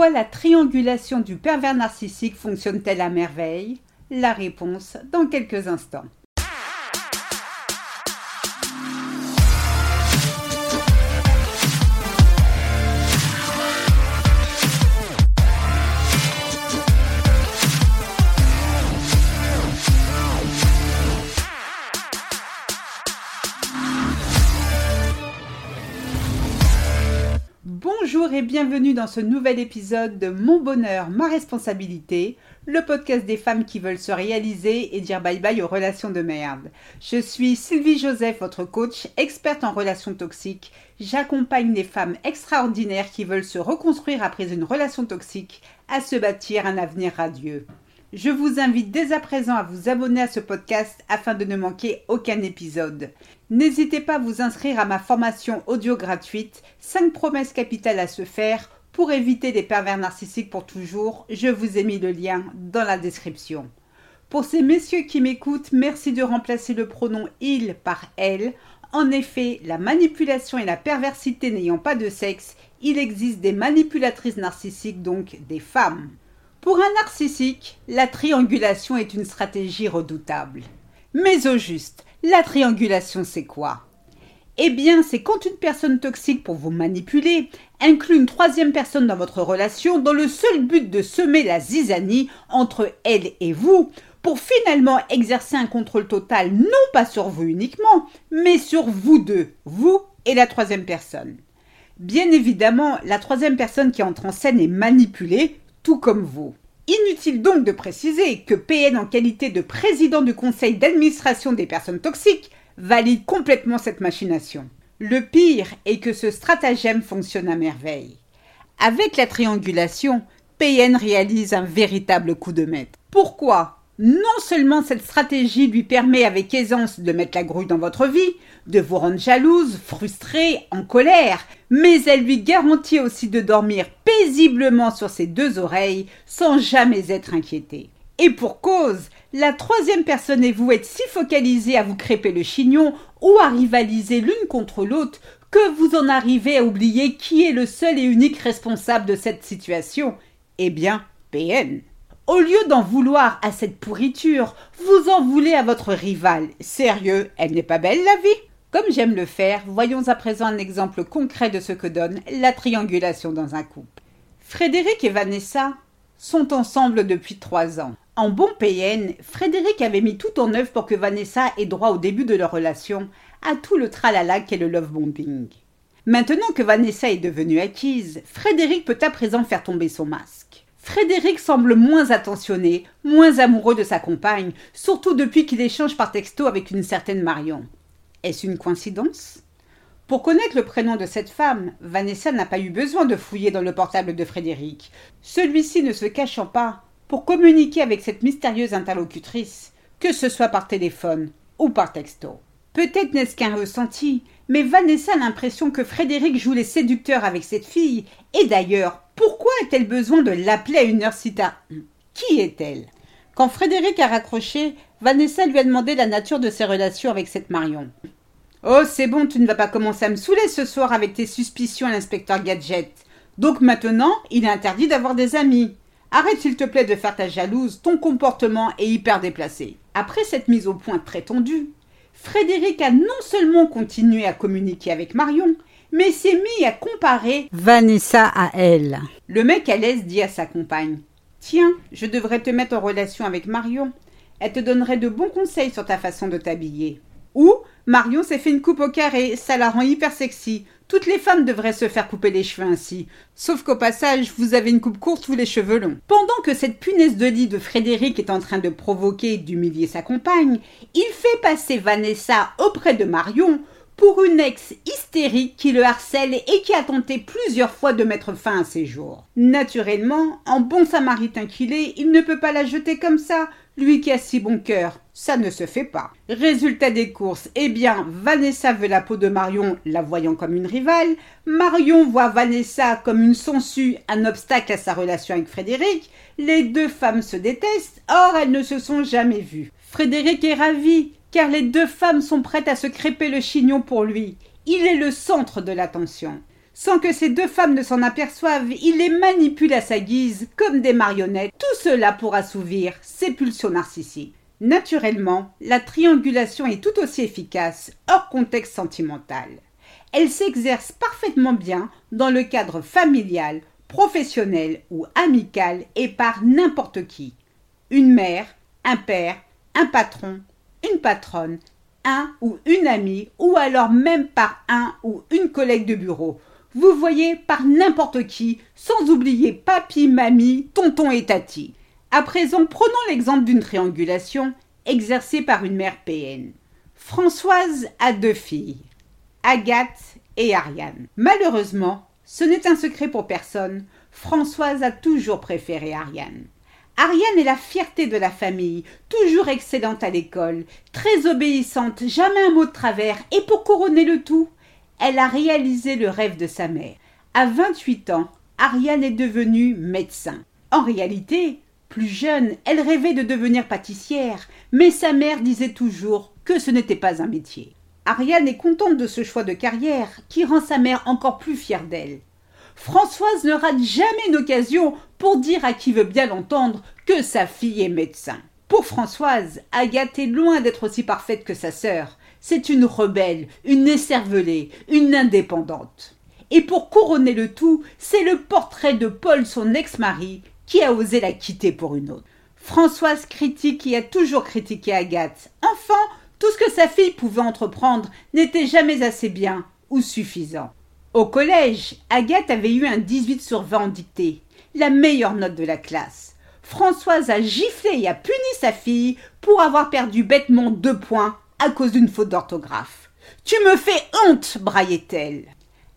Pourquoi la triangulation du pervers narcissique fonctionne-t-elle à merveille? La réponse dans quelques instants. Et bienvenue dans ce nouvel épisode de Mon bonheur, ma responsabilité, le podcast des femmes qui veulent se réaliser et dire bye bye aux relations de merde. Je suis Sylvie Joseph, votre coach, experte en relations toxiques. J'accompagne les femmes extraordinaires qui veulent se reconstruire après une relation toxique, à se bâtir un avenir radieux. Je vous invite dès à présent à vous abonner à ce podcast afin de ne manquer aucun épisode. N'hésitez pas à vous inscrire à ma formation audio gratuite 5 promesses capitales à se faire pour éviter les pervers narcissiques pour toujours. Je vous ai mis le lien dans la description. Pour ces messieurs qui m'écoutent, merci de remplacer le pronom il par elle. En effet, la manipulation et la perversité n'ayant pas de sexe, il existe des manipulatrices narcissiques, donc des femmes. Pour un narcissique, la triangulation est une stratégie redoutable. Mais au juste, la triangulation c'est quoi? Eh bien, c'est quand une personne toxique pour vous manipuler inclut une troisième personne dans votre relation dans le seul but de semer la zizanie entre elle et vous pour finalement exercer un contrôle total non pas sur vous uniquement, mais sur vous deux, vous et la troisième personne. Bien évidemment, la troisième personne qui entre en scène est manipulée, tout comme vous. Inutile donc de préciser que PN en qualité de président du conseil d'administration des personnes toxiques valide complètement cette machination. Le pire est que ce stratagème fonctionne à merveille. Avec la triangulation, PN réalise un véritable coup de maître. Pourquoi? Non seulement cette stratégie lui permet avec aisance de mettre la grouille dans votre vie, de vous rendre jalouse, frustrée, en colère, mais elle lui garantit aussi de dormir paisiblement sur ses deux oreilles sans jamais être inquiété. Et pour cause, la troisième personne et vous êtes si focalisés à vous crêper le chignon ou à rivaliser l'une contre l'autre que vous en arrivez à oublier qui est le seul et unique responsable de cette situation. Eh bien, PN. Au lieu d'en vouloir à cette pourriture, vous en voulez à votre rivale. Sérieux, elle n'est pas belle la vie? Comme j'aime le faire, voyons à présent un exemple concret de ce que donne la triangulation dans un couple. Frédéric et Vanessa sont ensemble depuis trois ans. En bon PN, Frédéric avait mis tout en œuvre pour que Vanessa ait droit au début de leur relation à tout le tralala qu'est le love bombing. Maintenant que Vanessa est devenue acquise, Frédéric peut à présent faire tomber son masque. Frédéric semble moins attentionné, moins amoureux de sa compagne, surtout depuis qu'il échange par texto avec une certaine Marion. Est-ce une coïncidence? Pour connaître le prénom de cette femme, Vanessa n'a pas eu besoin de fouiller dans le portable de Frédéric, celui-ci ne se cachant pas pour communiquer avec cette mystérieuse interlocutrice, que ce soit par téléphone ou par texto. Peut-être n'est-ce qu'un ressenti, mais Vanessa a l'impression que Frédéric joue les séducteurs avec cette fille, et d'ailleurs, pourquoi a-t-elle besoin de l'appeler à une heure si tard? Qui est-elle? Quand Frédéric a raccroché, Vanessa lui a demandé la nature de ses relations avec cette Marion. Oh, c'est bon, tu ne vas pas commencer à me saouler ce soir avec tes suspicions à l'inspecteur Gadget. Donc maintenant, il est interdit d'avoir des amis. Arrête s'il te plaît de faire ta jalouse, ton comportement est hyper déplacé. Après cette mise au point très tendue, Frédéric a non seulement continué à communiquer avec Marion, mais s'est mis à comparer Vanessa à elle. Le mec à l'aise dit à sa compagne Tiens, je devrais te mettre en relation avec Marion. Elle te donnerait de bons conseils sur ta façon de t'habiller. Ou Marion s'est fait une coupe au carré, ça la rend hyper sexy. Toutes les femmes devraient se faire couper les cheveux ainsi. Sauf qu'au passage, vous avez une coupe courte ou les cheveux longs. Pendant que cette punaise de lit de Frédéric est en train de provoquer et d'humilier sa compagne, il fait passer Vanessa auprès de Marion pour une ex hystérique qui le harcèle et qui a tenté plusieurs fois de mettre fin à ses jours. Naturellement, en bon samaritain qu'il est, il ne peut pas la jeter comme ça, lui qui a si bon cœur. Ça ne se fait pas. Résultat des courses, eh bien, Vanessa veut la peau de Marion, la voyant comme une rivale. Marion voit Vanessa comme une sangsue, un obstacle à sa relation avec Frédéric. Les deux femmes se détestent, or elles ne se sont jamais vues. Frédéric est ravi, car les deux femmes sont prêtes à se crêper le chignon pour lui. Il est le centre de l'attention. Sans que ces deux femmes ne s'en aperçoivent, il les manipule à sa guise comme des marionnettes, tout cela pour assouvir ses pulsions narcissiques. Naturellement, la triangulation est tout aussi efficace hors contexte sentimental. Elle s'exerce parfaitement bien dans le cadre familial, professionnel ou amical et par n'importe qui. Une mère, un père, un patron, une patronne, un ou une amie, ou alors même par un ou une collègue de bureau. Vous voyez, par n'importe qui, sans oublier papy, mamie, tonton et tati. À présent, prenons l'exemple d'une triangulation exercée par une mère PN. Françoise a deux filles, Agathe et Ariane. Malheureusement, ce n'est un secret pour personne, Françoise a toujours préféré Ariane. Ariane est la fierté de la famille, toujours excellente à l'école, très obéissante, jamais un mot de travers, et pour couronner le tout, elle a réalisé le rêve de sa mère. À 28 ans, Ariane est devenue médecin. En réalité, plus jeune, elle rêvait de devenir pâtissière, mais sa mère disait toujours que ce n'était pas un métier. Ariane est contente de ce choix de carrière qui rend sa mère encore plus fière d'elle. Françoise ne rate jamais une occasion pour dire à qui veut bien l'entendre que sa fille est médecin. Pour Françoise, Agathe est loin d'être aussi parfaite que sa sœur. C'est une rebelle, une écervelée, une indépendante. Et pour couronner le tout, c'est le portrait de Paul, son ex-mari, qui a osé la quitter pour une autre. Françoise critique et a toujours critiqué Agathe. Enfin, tout ce que sa fille pouvait entreprendre n'était jamais assez bien ou suffisant. Au collège, Agathe avait eu un 18 sur 20 en dictée, la meilleure note de la classe. Françoise a giflé et a puni sa fille pour avoir perdu bêtement deux points à cause d'une faute d'orthographe. Tu me fais honte, braillait-elle.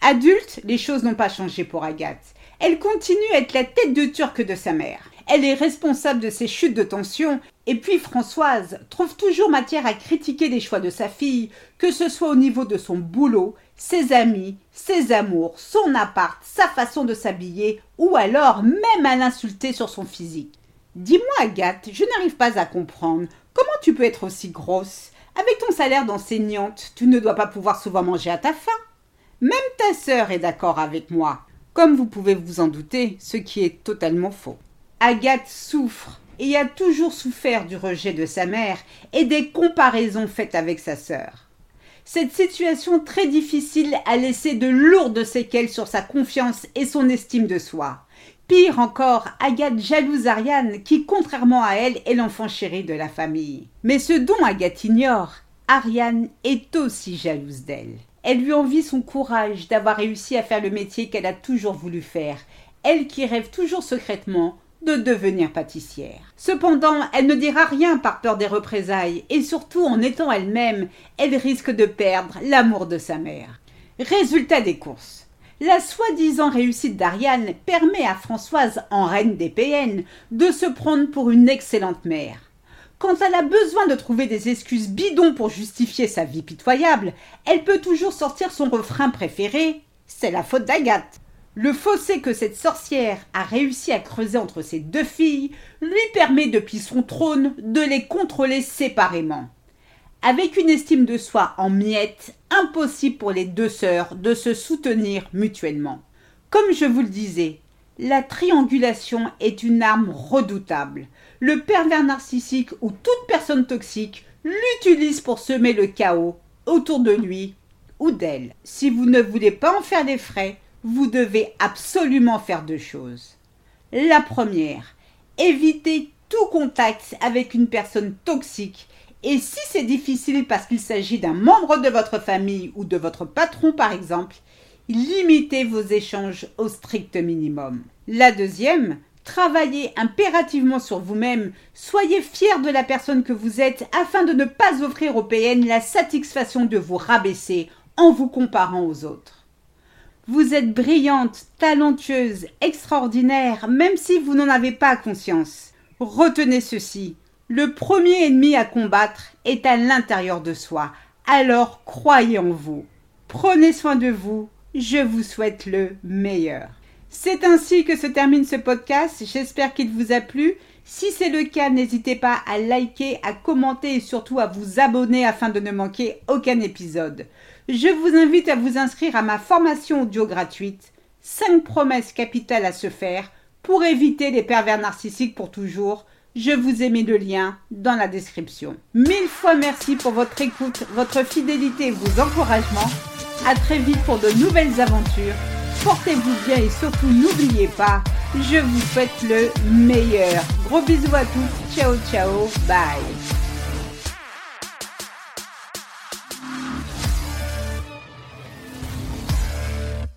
Adulte, les choses n'ont pas changé pour Agathe. Elle continue à être la tête de turc de sa mère. Elle est responsable de ses chutes de tension, et puis Françoise trouve toujours matière à critiquer les choix de sa fille, que ce soit au niveau de son boulot, ses amis, ses amours, son appart, sa façon de s'habiller, ou alors même à l'insulter sur son physique. Dis-moi, Agathe, je n'arrive pas à comprendre. Comment tu peux être aussi grosse? Avec ton salaire d'enseignante, tu ne dois pas pouvoir souvent manger à ta faim. Même ta sœur est d'accord avec moi. Comme vous pouvez vous en douter, ce qui est totalement faux. Agathe souffre et a toujours souffert du rejet de sa mère et des comparaisons faites avec sa sœur. Cette situation très difficile a laissé de lourdes séquelles sur sa confiance et son estime de soi. Pire encore, Agathe jalouse Ariane, qui, contrairement à elle, est l'enfant chéri de la famille. Mais ce dont Agathe ignore, Ariane est aussi jalouse d'elle. Elle lui envie son courage d'avoir réussi à faire le métier qu'elle a toujours voulu faire, elle qui rêve toujours secrètement de devenir pâtissière. Cependant, elle ne dira rien par peur des représailles, et surtout en étant elle-même, elle risque de perdre l'amour de sa mère. Résultat des courses. La soi-disant réussite d'Ariane permet à Françoise, en reine des PN, de se prendre pour une excellente mère. Quand elle a besoin de trouver des excuses bidons pour justifier sa vie pitoyable, elle peut toujours sortir son refrain préféré c'est la faute d'Agathe. Le fossé que cette sorcière a réussi à creuser entre ses deux filles lui permet depuis son trône de les contrôler séparément. Avec une estime de soi en miettes, impossible pour les deux sœurs de se soutenir mutuellement. Comme je vous le disais, la triangulation est une arme redoutable. Le pervers narcissique ou toute personne toxique l'utilise pour semer le chaos autour de lui ou d'elle. Si vous ne voulez pas en faire des frais, vous devez absolument faire deux choses. La première, éviter tout contact avec une personne toxique et si c'est difficile parce qu'il s'agit d'un membre de votre famille ou de votre patron par exemple, limitez vos échanges au strict minimum. La deuxième, travaillez impérativement sur vous-même, soyez fier de la personne que vous êtes afin de ne pas offrir aux PN la satisfaction de vous rabaisser en vous comparant aux autres. Vous êtes brillante, talentueuse, extraordinaire, même si vous n'en avez pas conscience. Retenez ceci. Le premier ennemi à combattre est à l'intérieur de soi. Alors croyez en vous. Prenez soin de vous. Je vous souhaite le meilleur. C'est ainsi que se termine ce podcast. J'espère qu'il vous a plu. Si c'est le cas, n'hésitez pas à liker, à commenter et surtout à vous abonner afin de ne manquer aucun épisode. Je vous invite à vous inscrire à ma formation audio gratuite 5 promesses capitales à se faire pour éviter les pervers narcissiques pour toujours. Je vous ai mis le lien dans la description. Mille fois merci pour votre écoute, votre fidélité et vos encouragements. À très vite pour de nouvelles aventures. Portez-vous bien et surtout n'oubliez pas, je vous souhaite le meilleur. Gros bisous à tous. Ciao ciao. Bye.